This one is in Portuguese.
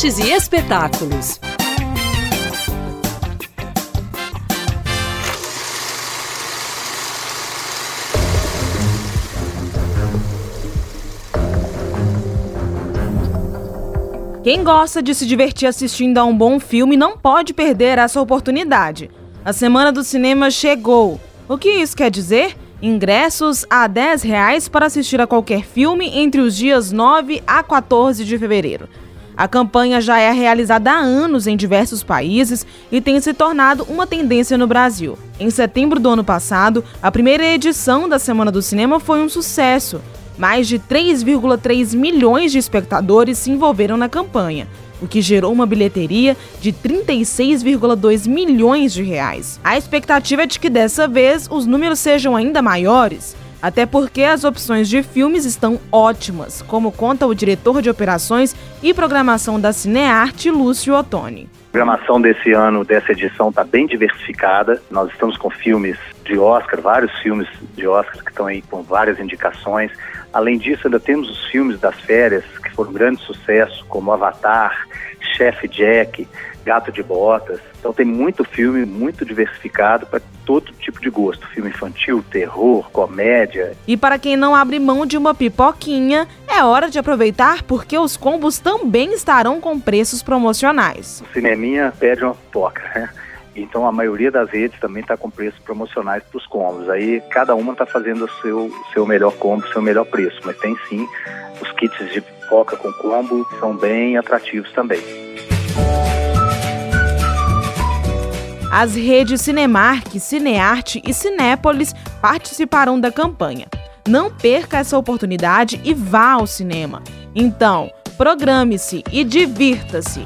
artes e espetáculos. Quem gosta de se divertir assistindo a um bom filme não pode perder essa oportunidade. A Semana do Cinema chegou. O que isso quer dizer? Ingressos a 10 reais para assistir a qualquer filme entre os dias 9 a 14 de fevereiro. A campanha já é realizada há anos em diversos países e tem se tornado uma tendência no Brasil. Em setembro do ano passado, a primeira edição da Semana do Cinema foi um sucesso. Mais de 3,3 milhões de espectadores se envolveram na campanha, o que gerou uma bilheteria de 36,2 milhões de reais. A expectativa é de que dessa vez os números sejam ainda maiores, até porque as opções de filmes estão ótimas, como conta o diretor de operações e programação da Cinearte, Lúcio Ottoni. A programação desse ano, dessa edição, está bem diversificada. Nós estamos com filmes de Oscar, vários filmes de Oscar que estão aí com várias indicações. Além disso, ainda temos os filmes das férias, que foram um grande sucesso, como Avatar, Chef Jack, Gato de Botas. Então tem muito filme, muito diversificado para todo tipo de gosto. Filme infantil, terror, comédia. E para quem não abre mão de uma pipoquinha, é hora de aproveitar porque os combos também estarão com preços promocionais. O cineminha pede uma pipoca, né? Então a maioria das redes também está com preços promocionais para os combos. Aí cada uma está fazendo o seu, seu melhor combo, seu melhor preço. Mas tem sim os kits de pipoca com combo, são bem atrativos também. As redes Cinemark, Cinearte e Cinépolis participarão da campanha. Não perca essa oportunidade e vá ao cinema. Então, programe-se e divirta-se.